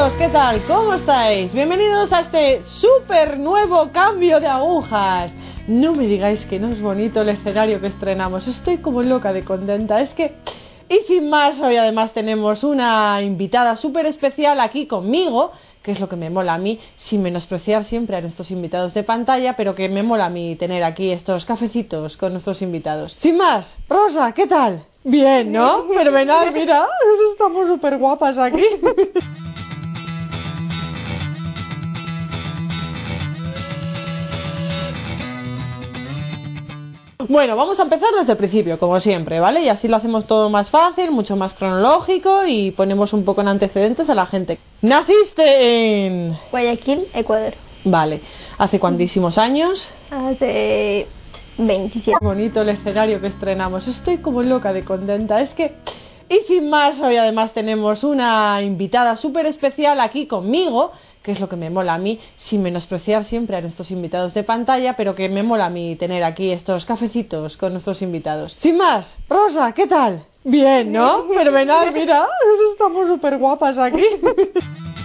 chicos, ¿qué tal? ¿Cómo estáis? Bienvenidos a este súper nuevo cambio de agujas. No me digáis que no es bonito el escenario que estrenamos. Estoy como loca de contenta. Es que... Y sin más, hoy además tenemos una invitada súper especial aquí conmigo, que es lo que me mola a mí, sin menospreciar siempre a nuestros invitados de pantalla, pero que me mola a mí tener aquí estos cafecitos con nuestros invitados. Sin más, Rosa, ¿qué tal? Bien, ¿no? Fenomenal, mira, estamos súper guapas aquí. Bueno, vamos a empezar desde el principio, como siempre, ¿vale? Y así lo hacemos todo más fácil, mucho más cronológico y ponemos un poco en antecedentes a la gente. ¿Naciste en...? Guayaquil, Ecuador. Vale. ¿Hace cuantísimos años? Hace 27. Bonito el escenario que estrenamos. Estoy como loca de contenta. Es que... Y sin más, hoy además tenemos una invitada súper especial aquí conmigo, que es lo que me mola a mí, sin menospreciar siempre a nuestros invitados de pantalla, pero que me mola a mí tener aquí estos cafecitos con nuestros invitados. Sin más, Rosa, ¿qué tal? Bien, ¿no? Fenomenal, mira, estamos súper guapas aquí.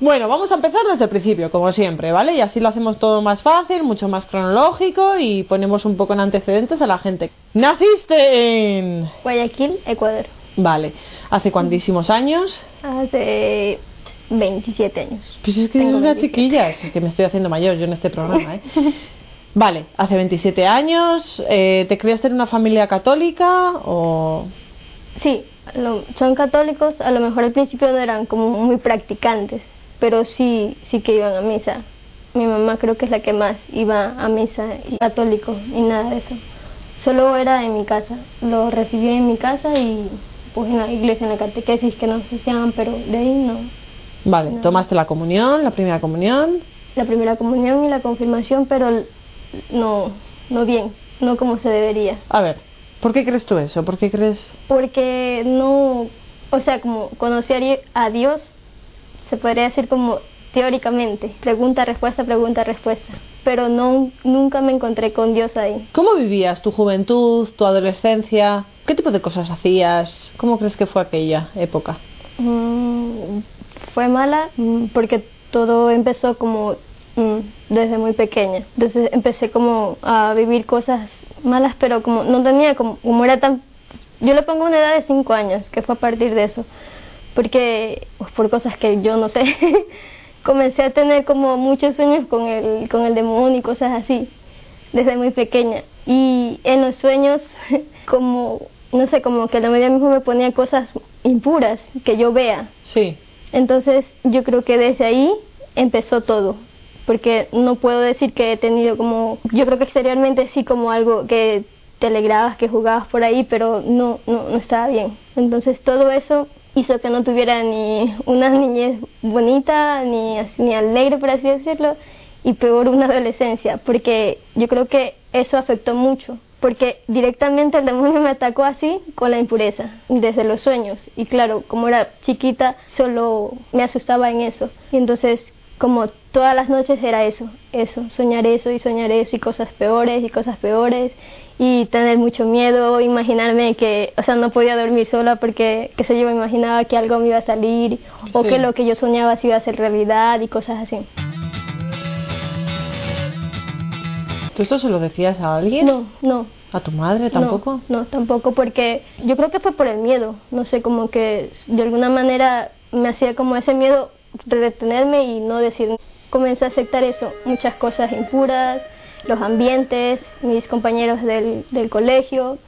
Bueno, vamos a empezar desde el principio, como siempre, ¿vale? Y así lo hacemos todo más fácil, mucho más cronológico y ponemos un poco en antecedentes a la gente. ¿Naciste en...? Guayaquil, Ecuador. Vale. ¿Hace cuantísimos años? Hace 27 años. Pues es que Tengo es una 27. chiquilla, es que me estoy haciendo mayor yo en este programa, ¿eh? Vale, hace 27 años, eh, ¿te criaste en una familia católica o...? Sí, lo- son católicos, a lo mejor al principio no eran como muy practicantes, pero sí, sí que iban a misa. Mi mamá creo que es la que más iba a misa, y católico y nada de eso. Solo era en mi casa, lo recibí en mi casa y pues en la iglesia, en la catequesis que nos hacían, pero de ahí no. Vale, No. tomaste la comunión, la primera comunión. la primera comunión y la confirmación, pero no, no bien, no como se debería. A ver, ¿por qué crees tú eso? ¿Por qué crees...? Porque no, o sea, como conocer a Dios, se podría decir como teóricamente, pregunta, respuesta, pregunta, respuesta. Pero no, nunca me encontré con Dios ahí. ¿Cómo vivías tu juventud, tu adolescencia? ¿Qué tipo de cosas hacías? ¿Cómo crees que fue aquella época? Mm, fue mala mm, porque todo empezó como mm, desde muy pequeña. Entonces empecé como a vivir cosas malas, pero como no tenía como, como era tan... Yo le pongo una edad de 5 años, que fue a partir de eso. Porque pues, por cosas que yo no sé, comencé a tener como muchos sueños con el, con el demonio y cosas así, desde muy pequeña. Y en los sueños, como, no sé, como que la media mismo me ponía cosas impuras que yo vea. Sí. Entonces yo creo que desde ahí empezó todo, porque no puedo decir que he tenido como, yo creo que exteriormente sí como algo que te alegrabas, que jugabas por ahí, pero no, no, no estaba bien. Entonces todo eso hizo que no tuviera ni una niñez bonita, ni, ni alegre, por así decirlo, y peor una adolescencia, porque yo creo que eso afectó mucho, porque directamente el demonio me atacó así con la impureza, desde los sueños, y claro, como era chiquita, solo me asustaba en eso, y entonces como todas las noches era eso, eso, soñar eso y soñar eso y cosas peores y cosas peores y tener mucho miedo, imaginarme que, o sea, no podía dormir sola porque, qué sé yo, me imaginaba que algo me iba a salir o Sí. que lo que yo soñaba se iba a hacer realidad y cosas así. ¿Tú esto se lo decías a alguien? No, no, ¿A tu madre tampoco? No, no, tampoco, porque yo creo que fue por el miedo. No sé, como que de alguna manera me hacía como ese miedo retenerme y no decir. Comencé a aceptar eso, muchas cosas impuras, los ambientes, mis compañeros del, del colegio.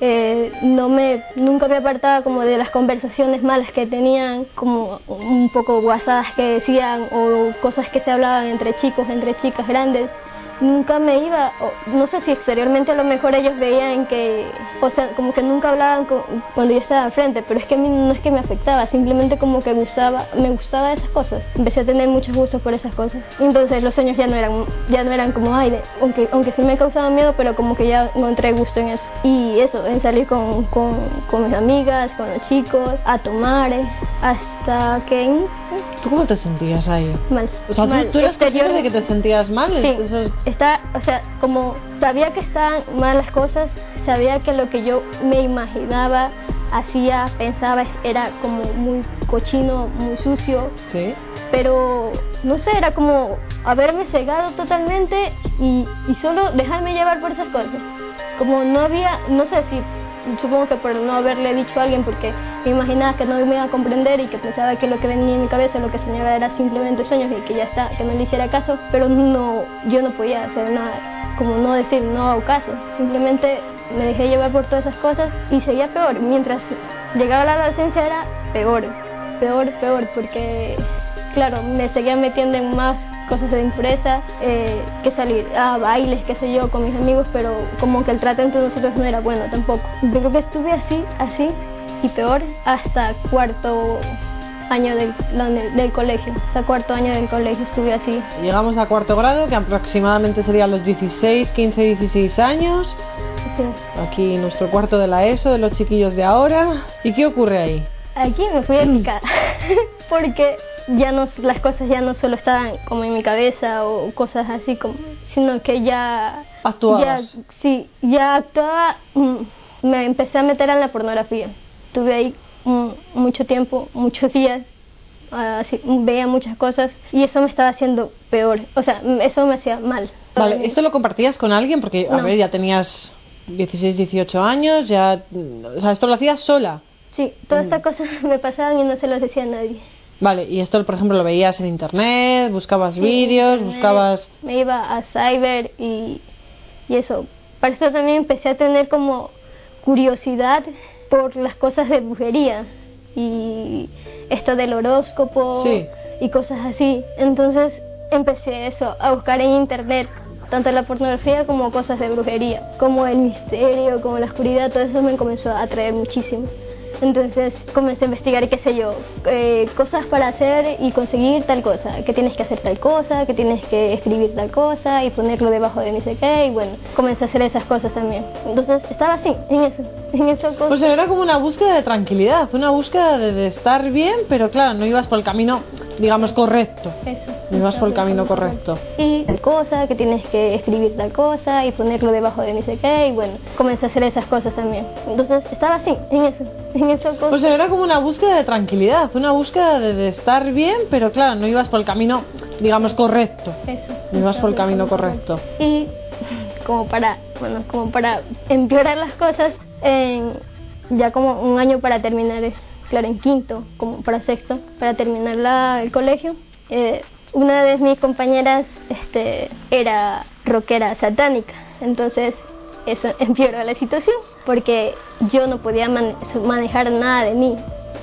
Eh, no me, nunca me apartaba como de las conversaciones malas que tenían, como un poco guasadas que decían o cosas que se hablaban entre chicos, entre chicas grandes nunca me iba, o no sé si exteriormente a lo mejor ellos veían que, o sea, como que nunca hablaban con- cuando yo estaba enfrente, pero es que no es que me afectaba, simplemente como que gustaba, me gustaba esas cosas. Empecé a tener muchos gustos por esas cosas. Entonces los sueños ya no eran, ya no eran como, ay, de- aunque, aunque sí me causaban miedo, pero como que ya encontré gusto en eso. Y eso, en salir con, con, con mis amigas, con los chicos, a tomar, eh, hasta que... ¿Tú cómo te sentías ahí? Mal. O sea, ¿tú, mal. tú eras Exterior- consciente de que te sentías mal? Sí, Entonces, está, o sea, como sabía que estaban mal las cosas, sabía que lo que yo me imaginaba, hacía, pensaba era como muy cochino, muy sucio, sí. pero no sé, era como haberme cegado totalmente y, y solo dejarme llevar por esas cosas. Como no había, no sé si, supongo que por no haberle dicho a alguien porque me imaginaba que no me iba a comprender y que pensaba que lo que venía en mi cabeza, lo que soñaba era simplemente sueños y que ya está, que no le hiciera caso, pero no, yo no podía hacer nada, como no decir no hago caso, simplemente me dejé llevar por todas esas cosas y seguía peor, mientras llegaba la adolescencia era peor, peor, peor, porque claro, me seguía metiendo en más cosas de impureza, eh, que salir a bailes, qué sé yo, con mis amigos, pero como que el trato entre nosotros no era bueno tampoco. Yo creo que estuve así, así y peor hasta cuarto año del, del, del colegio, hasta cuarto año del colegio estuve así. Llegamos a cuarto grado, que aproximadamente serían los 16, 15, 16 años. Sí. Aquí nuestro cuarto de la ESO, de los chiquillos de ahora. ¿Y qué ocurre ahí? Aquí me fui de picada, porque ya no, las cosas ya no solo estaban como en mi cabeza o cosas así, como, sino que ya... Actuabas. Ya, sí, ya actuaba, mm, me empecé a meter en la pornografía. Estuve ahí mm, mucho tiempo, muchos días, así, veía muchas cosas y eso me estaba haciendo peor, o sea, mm, eso me hacía mal. Vale, ¿esto lo compartías con alguien? Porque, a No. ver, ya tenías 16, 18 años, ya... O sea, ¿esto lo hacías sola? Sí, todas estas cosas me pasaban y no se los decía a nadie. Vale, y esto, por ejemplo, lo veías en internet, buscabas Sí, vídeos, buscabas... Me iba a Cyber y, y eso. Para eso también empecé a tener como curiosidad por las cosas de brujería y esto del horóscopo Sí. y cosas así. Entonces empecé eso, a buscar en internet tanto la pornografía como cosas de brujería, como el misterio, como la oscuridad, todo eso me comenzó a atraer muchísimo. Entonces comencé a investigar, qué sé yo, eh, cosas para hacer y conseguir tal cosa, que tienes que hacer tal cosa, que tienes que escribir tal cosa y ponerlo debajo de ni sé qué, y bueno, comencé a hacer esas cosas también. Entonces estaba así, en eso, en eso. Pues era como una búsqueda de tranquilidad, una búsqueda de, de estar bien, pero claro, no ibas por el camino, digamos, correcto. Eso. No ibas por el camino correcto. Y tal cosa, que tienes que escribir tal cosa y ponerlo debajo de ni sé qué, y bueno, comencé a hacer esas cosas también. Entonces estaba así, en eso, en eso. cosas. Pues era como una búsqueda de tranquilidad, una búsqueda de, de estar bien, pero claro, no ibas por el camino, digamos, correcto. Eso. No ibas por el camino correcto. Y como para, bueno, como para empeorar las cosas, ya como un año para terminar, claro, en quinto, como para sexto, para terminar la- el colegio, eh, una de mis compañeras este, era rockera satánica, entonces eso empeoró la situación, porque yo no podía man- manejar nada de mí,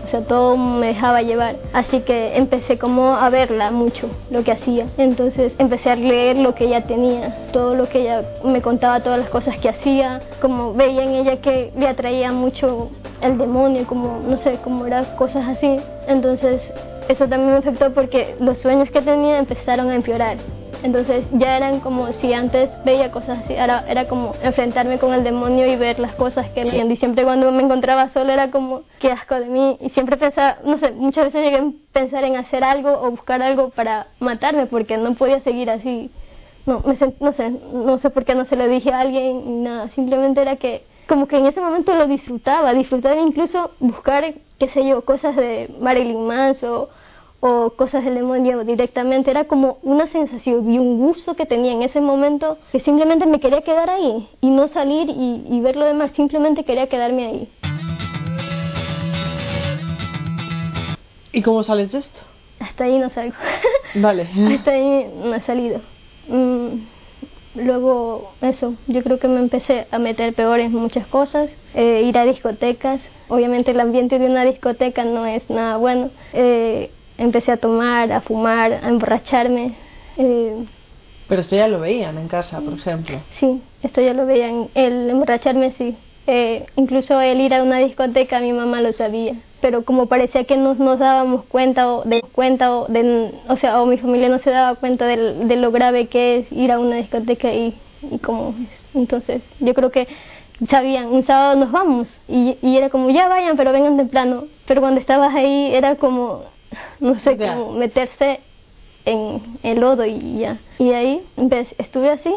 o sea, todo me dejaba llevar. Así que empecé como a verla mucho, lo que hacía. Entonces empecé a leer lo que ella tenía, todo lo que ella me contaba, todas las cosas que hacía, como veía en ella que le atraía mucho el demonio, como, no sé, como eran cosas así. Entonces eso también me afectó porque los sueños que tenía empezaron a empeorar. Entonces ya eran como si antes veía cosas así, ahora era como enfrentarme con el demonio y ver las cosas que no. Y siempre cuando me encontraba sola era como, qué asco de mí. Y siempre pensaba, no sé, muchas veces llegué a pensar en hacer algo o buscar algo para matarme porque no podía seguir así. No, me no sé, no sé por qué no se lo dije a alguien nada. Simplemente era que como que en ese momento lo disfrutaba, disfrutaba incluso buscar, qué sé yo, cosas de Marilyn Manson o cosas del demonio directamente. Era como una sensación y un gusto que tenía en ese momento que simplemente me quería quedar ahí y no salir y, y ver lo demás, simplemente quería quedarme ahí. ¿Y cómo sales de esto? Hasta ahí no salgo. Vale. Hasta ahí no he salido. Mm, luego, eso, yo creo que me empecé a meter peor en muchas cosas. Eh, ir a discotecas. Obviamente el ambiente de una discoteca no es nada bueno. Eh, empecé a tomar, a fumar, a emborracharme. Eh, Pero esto ya lo veían en casa, por ejemplo. Sí, esto ya lo veían. El emborracharme sí. Eh, incluso el ir a una discoteca mi mamá lo sabía. Pero como parecía que no nos dábamos cuenta o de cuenta o de, o sea, o mi familia no se daba cuenta de, lo grave que es ir a una discoteca y, y cómo es. Entonces, yo creo que sabían, un sábado nos vamos y, y era como, ya vayan, pero vengan temprano. Pero cuando estabas ahí era como, no sé, Ya. como meterse en el lodo y ya. Y ahí empe- estuve así,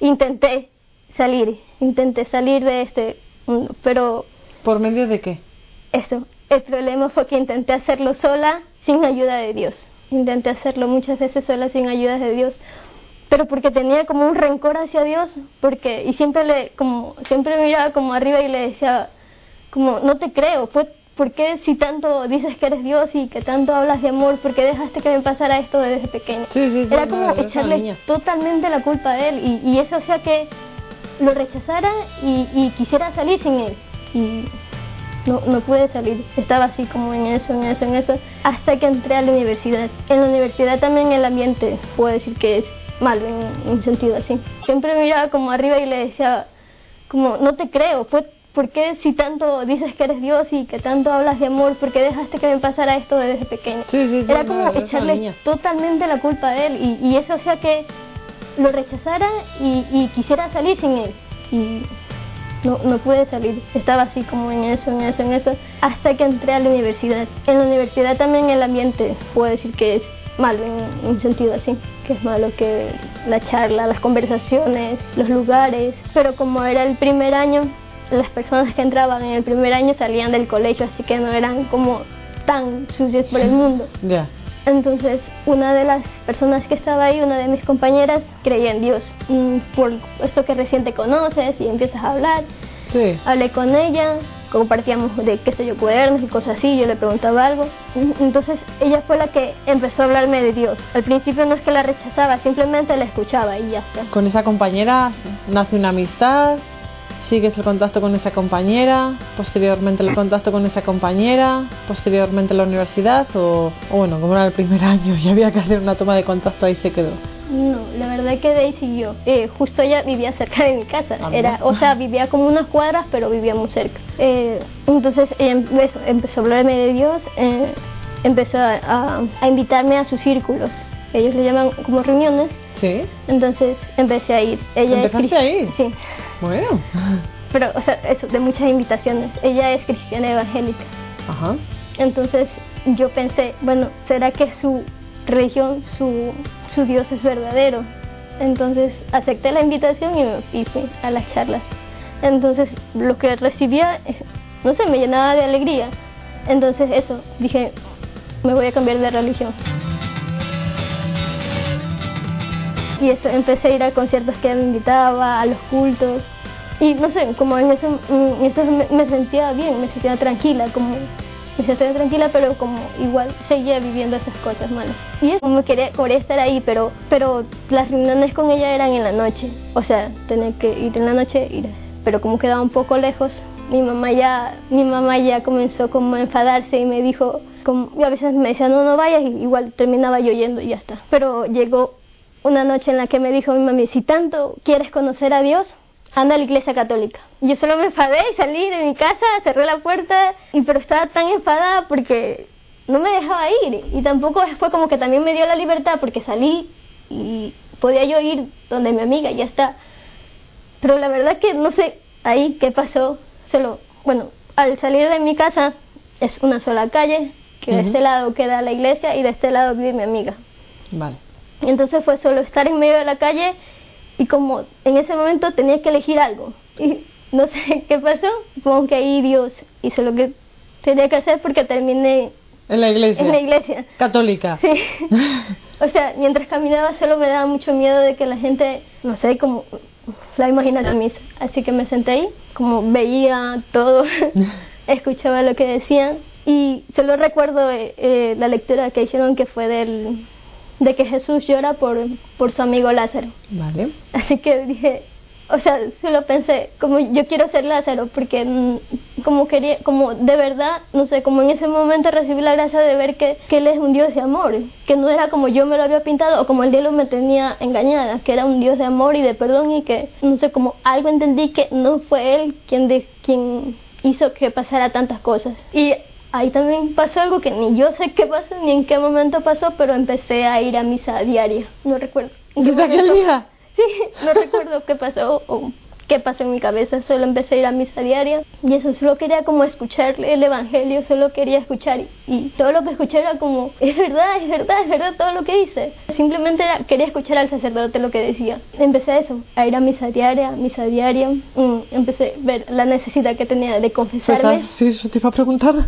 intenté salir, intenté salir de este mundo, pero ¿Por medio de qué? eso, el problema fue que intenté hacerlo sola sin ayuda de Dios. Intenté hacerlo muchas veces sola sin ayuda de Dios, pero porque tenía como un rencor hacia Dios, porque y siempre le como siempre miraba como arriba y le decía como no te creo, pues ¿por qué si tanto dices que eres Dios y que tanto hablas de amor, por qué dejaste que me pasara esto desde pequeño? Sí, sí, sí, Era no, como una echarle totalmente la culpa a él y, y eso hacía que lo rechazara y, y quisiera salir sin él. Y no, no pude salir, estaba así como en eso, en eso, en eso, hasta que entré a la universidad. En la universidad también el ambiente, puedo decir que es malo en un sentido así. Siempre miraba como arriba y le decía, como, no te creo, pues, ¿por qué si tanto dices que eres Dios y que tanto hablas de amor, por qué dejaste que me pasara esto desde pequeño? Sí, sí, sí, Era como echarle totalmente la culpa a él y, y eso hacía que lo rechazara y, y quisiera salir sin él. Y no, no pude salir, estaba así como en eso, en eso, en eso, hasta que entré a la universidad. En la universidad también el ambiente, puedo decir que es malo en un sentido así, que es malo que la charla, las conversaciones, los lugares, pero como era el primer año, las personas que entraban en el primer año salían del colegio, así que no eran como tan sucias por el mundo. Entonces, una de las personas que estaba ahí, una de mis compañeras, creía en Dios. Mm, Por esto que recién te conoces y empiezas a hablar. Sí. Hablé con ella, compartíamos de qué sé yo, cuadernos y cosas así, yo le preguntaba algo. Mm, Entonces, ella fue la que empezó a hablarme de Dios. Al principio no es que la rechazaba, simplemente la escuchaba y ya está. Con esa compañera nace una amistad, sigues el contacto con esa compañera, posteriormente el contacto con esa compañera, posteriormente la universidad o, o bueno, como era el primer año y había que hacer una toma de contacto ahí se quedó. No, la verdad que de ahí siguió. Eh, justo ella vivía cerca de mi casa. Ah, Era, o sea, vivía como unas cuadras, pero vivía muy cerca. Eh, entonces ella empezó, empezó a hablarme de Dios, eh, empezó a, a- a invitarme a sus círculos. Ellos le llaman como reuniones. Sí. Entonces empecé a ir. Ella es ¿Empezaste a ir? Sí, Bueno. pero o sea, eso, de muchas invitaciones. Ella es cristiana evangélica. Ajá. Entonces yo pensé, bueno, ¿será que su religión, su, su Dios es verdadero? Entonces acepté la invitación y, me- y fui a las charlas. Entonces lo que recibía, eh, no sé, me llenaba de alegría. Entonces eso, dije, me voy a cambiar de religión. Y eso, empecé a ir a conciertos que me invitaba, a los cultos. Y no sé, como en eso, en eso me, me sentía bien, me sentía tranquila, como me sentía tranquila, pero como igual seguía viviendo esas cosas malas. Y es como quería, quería estar ahí, pero, pero las reuniones con ella eran en la noche. O sea, tenía que ir en la noche, ir. Pero como quedaba un poco lejos, mi mamá ya, mi mamá ya comenzó como a enfadarse y me dijo, como, y a veces me decía, no, no vayas, y igual terminaba yo yendo y ya está. Pero llegó una noche en la que me dijo mi mami, si tanto quieres conocer a Dios, anda a la iglesia católica. Yo solo me enfadé y salí de mi casa, cerré la puerta, y pero estaba tan enfadada porque no me dejaba ir. Y tampoco fue como que también me dio la libertad porque salí y podía yo ir donde mi amiga ya está. Pero la verdad que no sé ahí qué pasó. Se lo, bueno, al salir de mi casa es una sola calle, que de este lado queda la iglesia y de este lado vive mi amiga. Vale. Entonces fue solo estar en medio de la calle y como en ese momento tenía que elegir algo. Y no sé qué pasó, supongo que ahí Dios hizo lo que tenía que hacer porque terminé En la iglesia. en la iglesia. Católica. Sí. O sea, mientras caminaba solo me daba mucho miedo de que la gente, no sé, como la imaginación misa. Así que me senté ahí, como veía todo, escuchaba lo que decían y solo recuerdo eh, eh, la lectura que hicieron que fue del de que Jesús llora por, por su amigo Lázaro. Vale. Así que dije, o sea, solo pensé, como yo quiero ser Lázaro, porque como quería, como de verdad, no sé, como en ese momento recibí la gracia de ver que, que Él es un Dios de amor, que no era como yo me lo había pintado o como el diablo me tenía engañada, que era un Dios de amor y de perdón y que, no sé, como algo entendí que no fue Él quien, de, quien hizo que pasara tantas cosas. Y ahí también pasó algo que ni yo sé qué pasó ni en qué momento pasó, pero empecé a ir a misa diaria, no recuerdo. en qué ¿Desde aquel día? Sí, no recuerdo qué pasó o qué pasó en mi cabeza, solo empecé a ir a misa diaria y eso, solo quería como escuchar el Evangelio, solo quería escuchar y, todo lo que escuché era como, es verdad, es verdad, es verdad todo lo que dice. Simplemente quería escuchar al sacerdote lo que decía. Empecé eso, a ir a misa diaria, misa diaria, mm, empecé a ver la necesidad que tenía de confesarme. Sí, eso te iba a preguntar.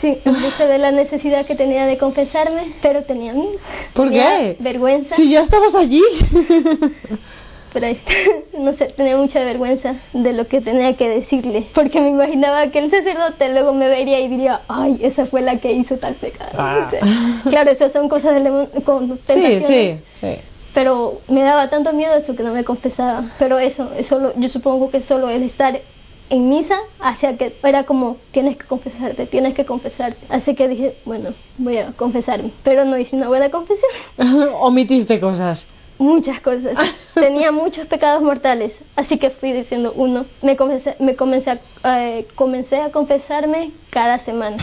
Sí, empecé a ver la necesidad que tenía de confesarme, pero tenía miedo. ¿Por qué? Vergüenza. Si ya estabas allí. pero no sé, tenía mucha vergüenza de lo que tenía que decirle, porque me imaginaba que el sacerdote luego me vería y diría, ay, esa fue la que hizo tal pecado. Ah. claro, esas son cosas de con sí, sí, sí. Pero me daba tanto miedo eso que no me confesaba. Pero eso, eso yo supongo que solo el estar en misa hacia que era como tienes que confesarte, tienes que confesarte. Así que dije, bueno, voy a confesarme, pero no hice una buena confesión. Omitiste cosas. Muchas cosas. Tenía muchos pecados mortales, así que fui diciendo uno. Me comencé, me comencé, a, eh, comencé a confesarme cada semana.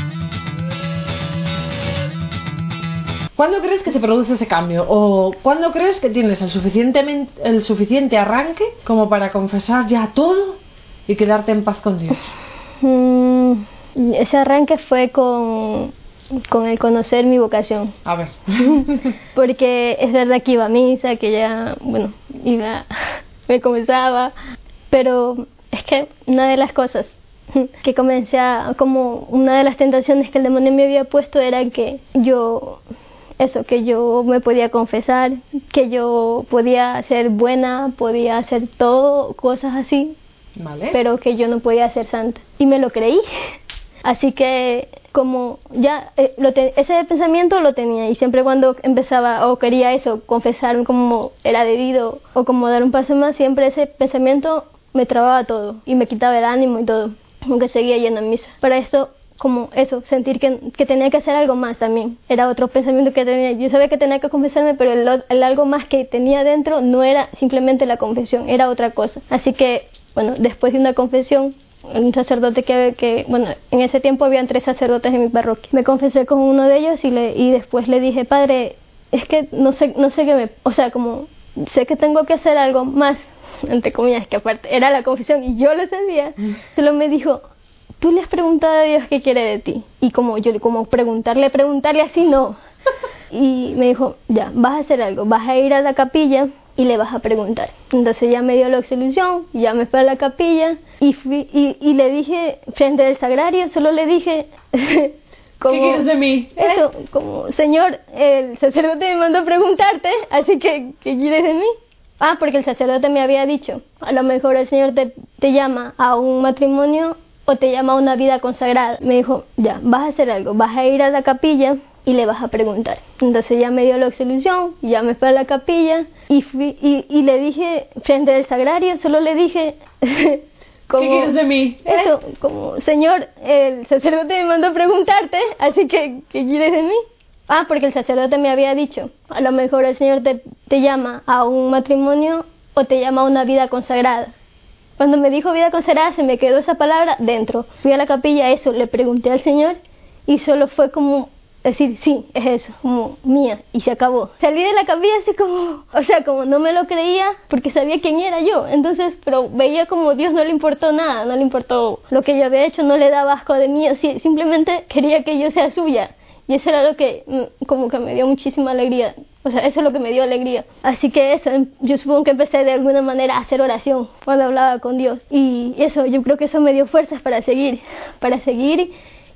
¿Cuándo crees que se produce ese cambio? ¿O cuándo crees que tienes el, suficientemente, el suficiente arranque como para confesar ya todo y quedarte en paz con Dios? Mm, ese arranque fue con, con el conocer mi vocación. A ver. Porque es verdad que iba a misa, que ya, bueno, iba, me comenzaba, pero es que una de las cosas que comencé a, como una de las tentaciones que el demonio me había puesto era que yo eso, que yo me podía confesar, que yo podía ser buena, podía hacer todo, cosas así, pero que yo no podía ser santa. Y me lo creí. Así que como ya eh, ese pensamiento lo tenía y siempre cuando empezaba o quería eso, confesarme como era debido o como dar un paso más, siempre ese pensamiento me trababa todo y me quitaba el ánimo y todo, aunque seguía yendo a misa. Para esto como eso, sentir que, que, tenía que hacer algo más también. Era otro pensamiento que tenía. Yo sabía que tenía que confesarme, pero el, el, algo más que tenía dentro no era simplemente la confesión, era otra cosa. Así que bueno, después de una confesión, un sacerdote que, que, bueno, en ese tiempo habían tres sacerdotes en mi parroquia. Me confesé con uno de ellos y, le, y después le dije, padre, es que no sé, no sé qué me, o sea, como sé que tengo que hacer algo más, entre comillas, que aparte era la confesión y yo lo sabía. Mm. Solo me dijo, tú le has preguntado a Dios qué quiere de ti. Y como yo, como preguntarle, preguntarle así, no. Y me dijo, ya, vas a hacer algo, vas a ir a la capilla y le vas a preguntar. Entonces ya me dio la absolución, ya me fui a la capilla y, fui, y, le dije frente al sagrario, solo le dije... como, ¿Qué quieres de mí? Eso, como, Señor, el sacerdote me mandó a preguntarte, así que, ¿qué quieres de mí? Ah, porque el sacerdote me había dicho, a lo mejor el Señor te, te llama a un matrimonio o te llama a una vida consagrada. Me dijo, ya, vas a hacer algo, vas a ir a la capilla y le vas a preguntar. Entonces ya me dio la absolución, ya me fui a la capilla y, fui, y, y le dije frente al sagrario, solo le dije... como, ¿Qué quieres de mí? Eso, como, Señor, el sacerdote me mandó a preguntarte, así que, ¿qué quieres de mí? Ah, porque el sacerdote me había dicho, a lo mejor el Señor te, te llama a un matrimonio o te llama a una vida consagrada. Cuando me dijo vida consagrada se me quedó esa palabra dentro. Fui a la capilla, eso, le pregunté al Señor y solo fue como decir, sí, es eso, como mía, y se acabó. Salí de la capilla así como, o sea, como no me lo creía porque sabía quién era yo. Entonces, pero veía como Dios no le importó nada, no le importó lo que yo había hecho, no le daba asco de mí, así, simplemente quería que yo sea suya. Y eso era lo que mm, como que me dio muchísima alegría. O sea, eso es lo que me dio alegría. Así que eso, em, yo supongo que empecé de alguna manera a hacer oración cuando hablaba con Dios. Y eso, yo creo que eso me dio fuerzas para seguir, para seguir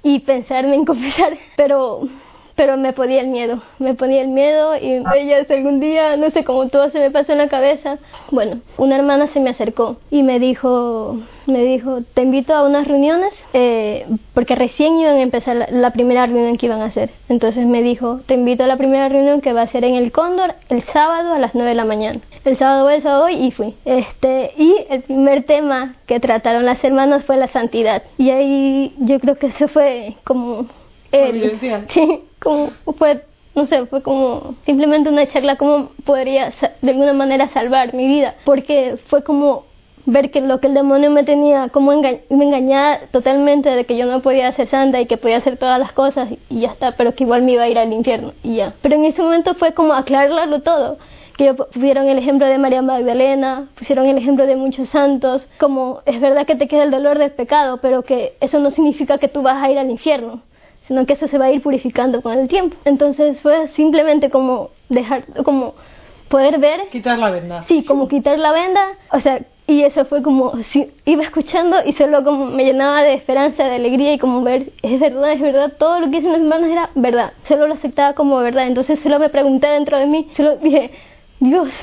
y pensarme en confesar, pero pero me ponía el miedo, me ponía el miedo y ella algún día, no sé cómo todo se me pasó en la cabeza. Bueno, una hermana se me acercó y me dijo, me dijo, te invito a unas reuniones, eh, porque recién iban a empezar la, primera reunión que iban a hacer. Entonces me dijo, te invito a la primera reunión que va a ser en el Cóndor el sábado a las 9 de la mañana. El sábado el sábado y fui. Este, y el primer tema que trataron las hermanas fue la santidad. Y ahí yo creo que se fue como el, sí, como fue, no sé, fue como simplemente una charla cómo podría de alguna manera salvar mi vida, porque fue como ver que lo que el demonio me tenía como me engañaba totalmente de que yo no podía ser santa y que podía hacer todas las cosas y ya está, pero que igual me iba a ir al infierno y ya. Pero en ese momento fue como aclararlo todo, que pusieron el ejemplo de María Magdalena, pusieron el ejemplo de muchos santos, como es verdad que te queda el dolor del pecado, pero que eso no significa que tú vas a ir al infierno, sino que eso se va a ir purificando con el tiempo. Entonces fue simplemente como dejar, como poder ver. Quitar la venda. Sí, como quitar la venda, o sea, y eso fue como, si iba escuchando y solo como me llenaba de esperanza, de alegría y como ver, es verdad, es verdad, todo lo que dicen las hermanos era verdad, solo lo aceptaba como verdad, entonces solo me pregunté dentro de mí, solo dije, Dios,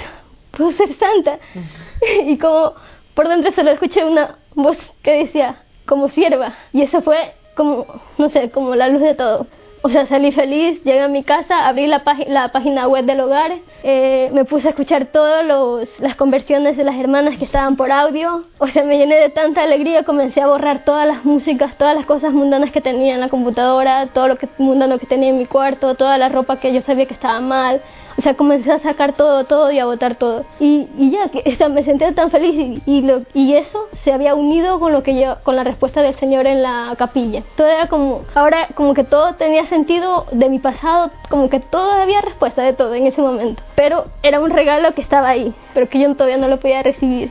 puedo ser santa. y como por dentro solo escuché una voz que decía, como sierva, y eso fue como, no sé, como la luz de todo. O sea, salí feliz, llegué a mi casa, abrí la, la página web del hogar, eh, me puse a escuchar todas las conversiones de las hermanas que estaban por audio. O sea, me llené de tanta alegría, comencé a borrar todas las músicas, todas las cosas mundanas que tenía en la computadora, todo lo que mundano que tenía en mi cuarto, toda la ropa que yo sabía que estaba mal. Sea, comencé a sacar todo, todo y a botar todo. Y, y ya, que, me sentía tan feliz y, lo, y eso se había unido con lo que yo, con la respuesta del Señor en la capilla. Todo era como, ahora como que todo tenía sentido de mi pasado, como que todo había respuesta de todo en ese momento. Pero era un regalo que estaba ahí, pero que yo todavía no lo podía recibir.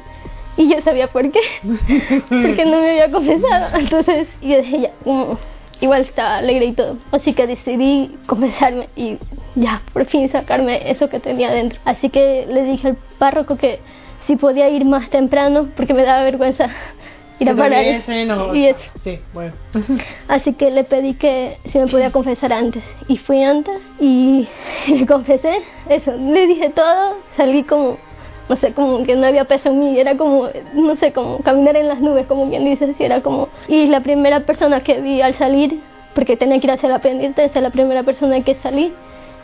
Y yo sabía por qué, porque no me había confesado. Entonces yo dije, ya, como igual estaba alegre y todo. Así que decidí confesarme y ya, por fin sacarme eso que tenía dentro. Así que le dije al párroco que si podía ir más temprano porque me daba vergüenza ir a parar. No, y eso. Sí, bueno. Así que le pedí que si me podía confesar antes. Y fui antes y me confesé. Eso, le dije todo, salí como no sé, como que no había peso en mí, era como, no sé, como caminar en las nubes, como quien dice, así era como... Y la primera persona que vi al salir, porque tenía que ir hacia la pendiente, la primera persona que salí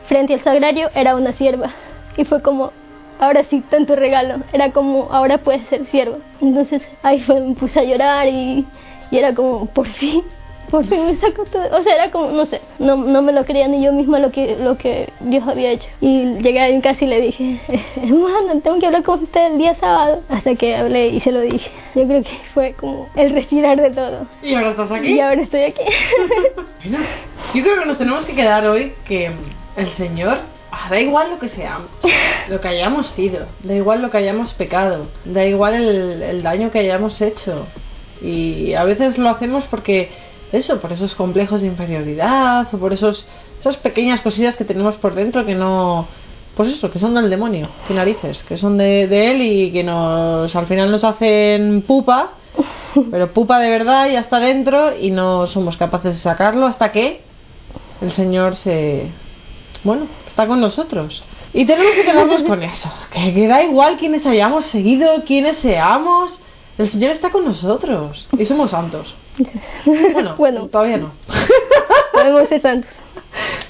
frente al sagrario era una sierva. Y fue como, ahora sí, tanto regalo, era como, ahora puedes ser sierva. Entonces ahí fue, me puse a llorar y era como, por fin, por fin me sacó todo. O sea, era como, no sé, no, no me lo creía ni yo misma lo que, lo que Dios había hecho. Y llegué a mi casa y le dije, hermano, tengo que hablar con usted el día sábado. Hasta que hablé y se lo dije. Yo creo que fue como el respirar de todo. ¿Y ahora estás aquí? Y ahora estoy aquí. bueno, yo creo que nos tenemos que quedar hoy que el Señor ah, da igual lo que seamos, lo que hayamos sido, da igual lo que hayamos pecado, da igual el, el daño que hayamos hecho. Y a veces lo hacemos porque eso, por esos complejos de inferioridad o por esos, esas pequeñas cosillas que tenemos por dentro que no, pues eso, que son del demonio, que narices, que son de, de él y que nos, al final nos hacen pupa, pero pupa de verdad y hasta dentro y no somos capaces de sacarlo hasta que el Señor se, bueno, está con nosotros. Y tenemos que quedarnos con eso, que, que da igual quienes hayamos seguido, quienes seamos, el Señor está con nosotros y somos santos. Bueno, todavía no. Podemos ser santos.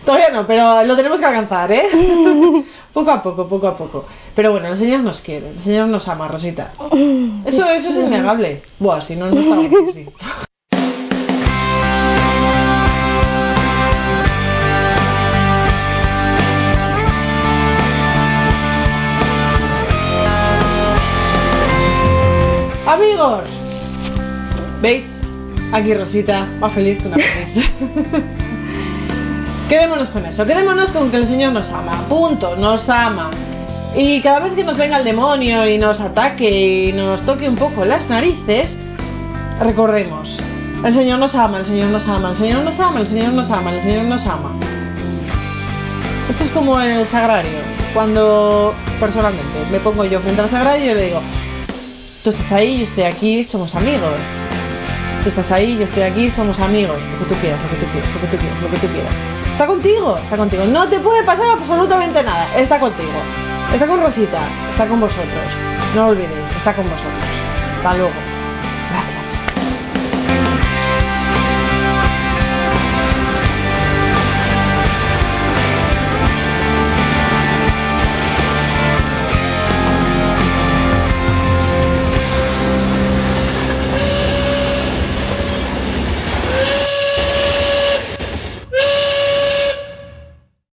Todavía no, pero lo tenemos que alcanzar, ¿eh? poco a poco, poco a poco. Pero bueno, el Señor nos quiere, el Señor nos ama, Rosita. Eso, eso es innegable. Buah, si no, no estamos así. Amigos, ¿veis? Aquí Rosita, más feliz que una feliz. Quedémonos con eso, quedémonos con que el Señor nos ama, punto, nos ama. Y cada vez que nos venga el demonio y nos ataque y nos toque un poco las narices, recordemos, el Señor nos ama, el Señor nos ama, el Señor nos ama, el Señor nos ama, el Señor nos ama. Esto es como en el sagrario, cuando personalmente me pongo yo frente al sagrario y le digo, tú estás ahí, yo estoy aquí, somos amigos tú estás ahí, yo estoy aquí, somos amigos, lo que tú quieras, lo que tú quieras, lo que tú quieras, lo que tú quieras. Está contigo, está contigo. No te puede pasar absolutamente nada, está contigo. Está con Rosita, está con vosotros. No olvidéis, está con vosotros. Hasta luego.